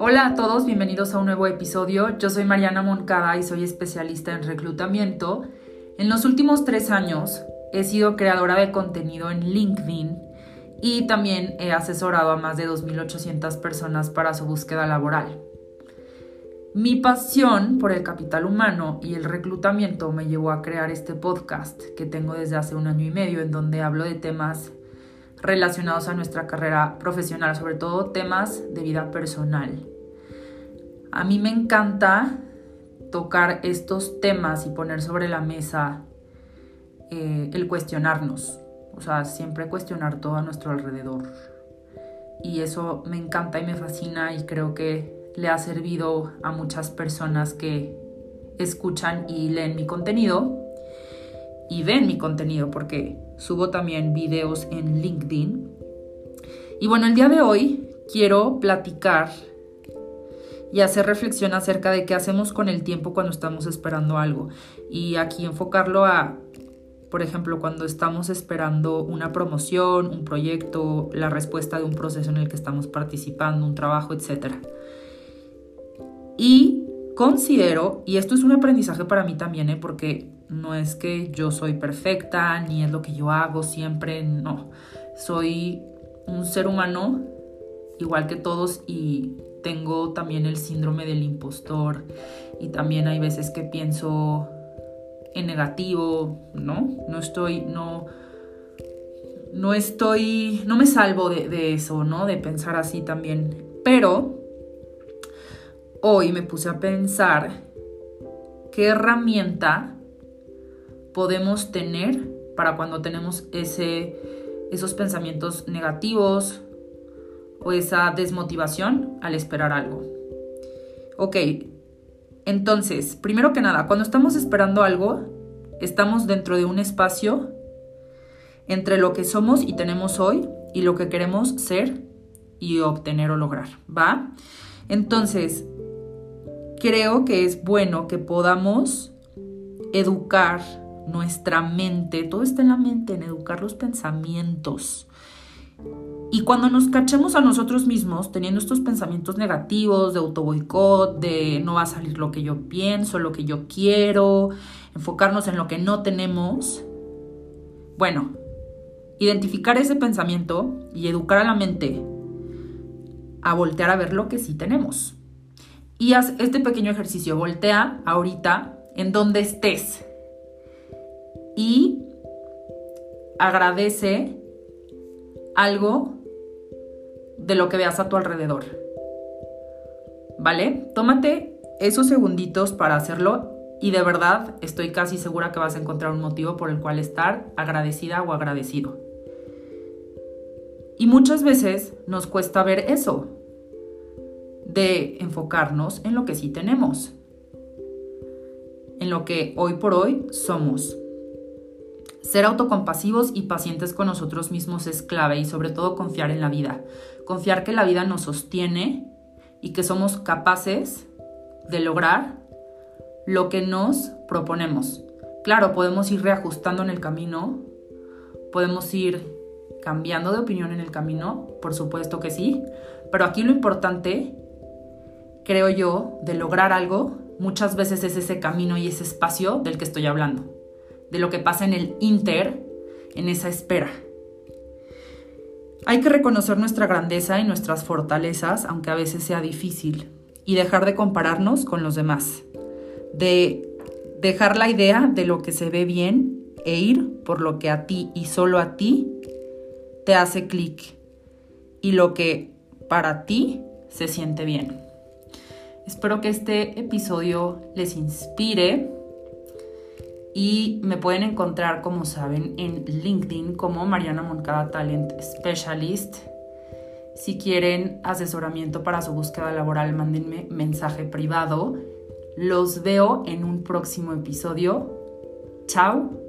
Hola a todos, bienvenidos a un nuevo episodio. Yo soy Mariana Moncada y soy especialista en reclutamiento. En los últimos tres años he sido creadora de contenido en LinkedIn y también he asesorado a más de 2.800 personas para su búsqueda laboral. Mi pasión por el capital humano y el reclutamiento me llevó a crear este podcast que tengo desde hace un año y medio en donde hablo de temas relacionados a nuestra carrera profesional, sobre todo temas de vida personal. A mí me encanta tocar estos temas y poner sobre la mesa eh, el cuestionarnos, o sea, siempre cuestionar todo a nuestro alrededor. Y eso me encanta y me fascina y creo que le ha servido a muchas personas que escuchan y leen mi contenido y ven mi contenido porque subo también videos en LinkedIn. Y bueno, el día de hoy quiero platicar y hacer reflexión acerca de qué hacemos con el tiempo cuando estamos esperando algo. Y aquí enfocarlo a, por ejemplo, cuando estamos esperando una promoción, un proyecto, la respuesta de un proceso en el que estamos participando, un trabajo, etc. Y considero, y esto es un aprendizaje para mí también, ¿eh? porque no es que yo soy perfecta, ni es lo que yo hago siempre, no. Soy un ser humano igual que todos y tengo también el síndrome del impostor y también hay veces que pienso en negativo, ¿no? No estoy, no, no estoy, no me salvo de, de eso, ¿no? De pensar así también. Pero hoy me puse a pensar qué herramienta podemos tener para cuando tenemos ese, esos pensamientos negativos o esa desmotivación al esperar algo. Ok, entonces, primero que nada, cuando estamos esperando algo, estamos dentro de un espacio entre lo que somos y tenemos hoy y lo que queremos ser y obtener o lograr, ¿va? Entonces, creo que es bueno que podamos educar nuestra mente, todo está en la mente, en educar los pensamientos. Y cuando nos cachemos a nosotros mismos teniendo estos pensamientos negativos de autoboicot, de no va a salir lo que yo pienso, lo que yo quiero, enfocarnos en lo que no tenemos, bueno, identificar ese pensamiento y educar a la mente a voltear a ver lo que sí tenemos. Y haz este pequeño ejercicio, voltea ahorita en donde estés y agradece algo de lo que veas a tu alrededor. ¿Vale? Tómate esos segunditos para hacerlo y de verdad estoy casi segura que vas a encontrar un motivo por el cual estar agradecida o agradecido. Y muchas veces nos cuesta ver eso, de enfocarnos en lo que sí tenemos, en lo que hoy por hoy somos. Ser autocompasivos y pacientes con nosotros mismos es clave y sobre todo confiar en la vida. Confiar que la vida nos sostiene y que somos capaces de lograr lo que nos proponemos. Claro, podemos ir reajustando en el camino, podemos ir cambiando de opinión en el camino, por supuesto que sí, pero aquí lo importante, creo yo, de lograr algo, muchas veces es ese camino y ese espacio del que estoy hablando de lo que pasa en el inter, en esa espera. Hay que reconocer nuestra grandeza y nuestras fortalezas, aunque a veces sea difícil, y dejar de compararnos con los demás, de dejar la idea de lo que se ve bien e ir por lo que a ti y solo a ti te hace clic y lo que para ti se siente bien. Espero que este episodio les inspire y me pueden encontrar, como saben, en LinkedIn como Mariana Moncada Talent Specialist. Si quieren asesoramiento para su búsqueda laboral, mándenme mensaje privado. Los veo en un próximo episodio. Chao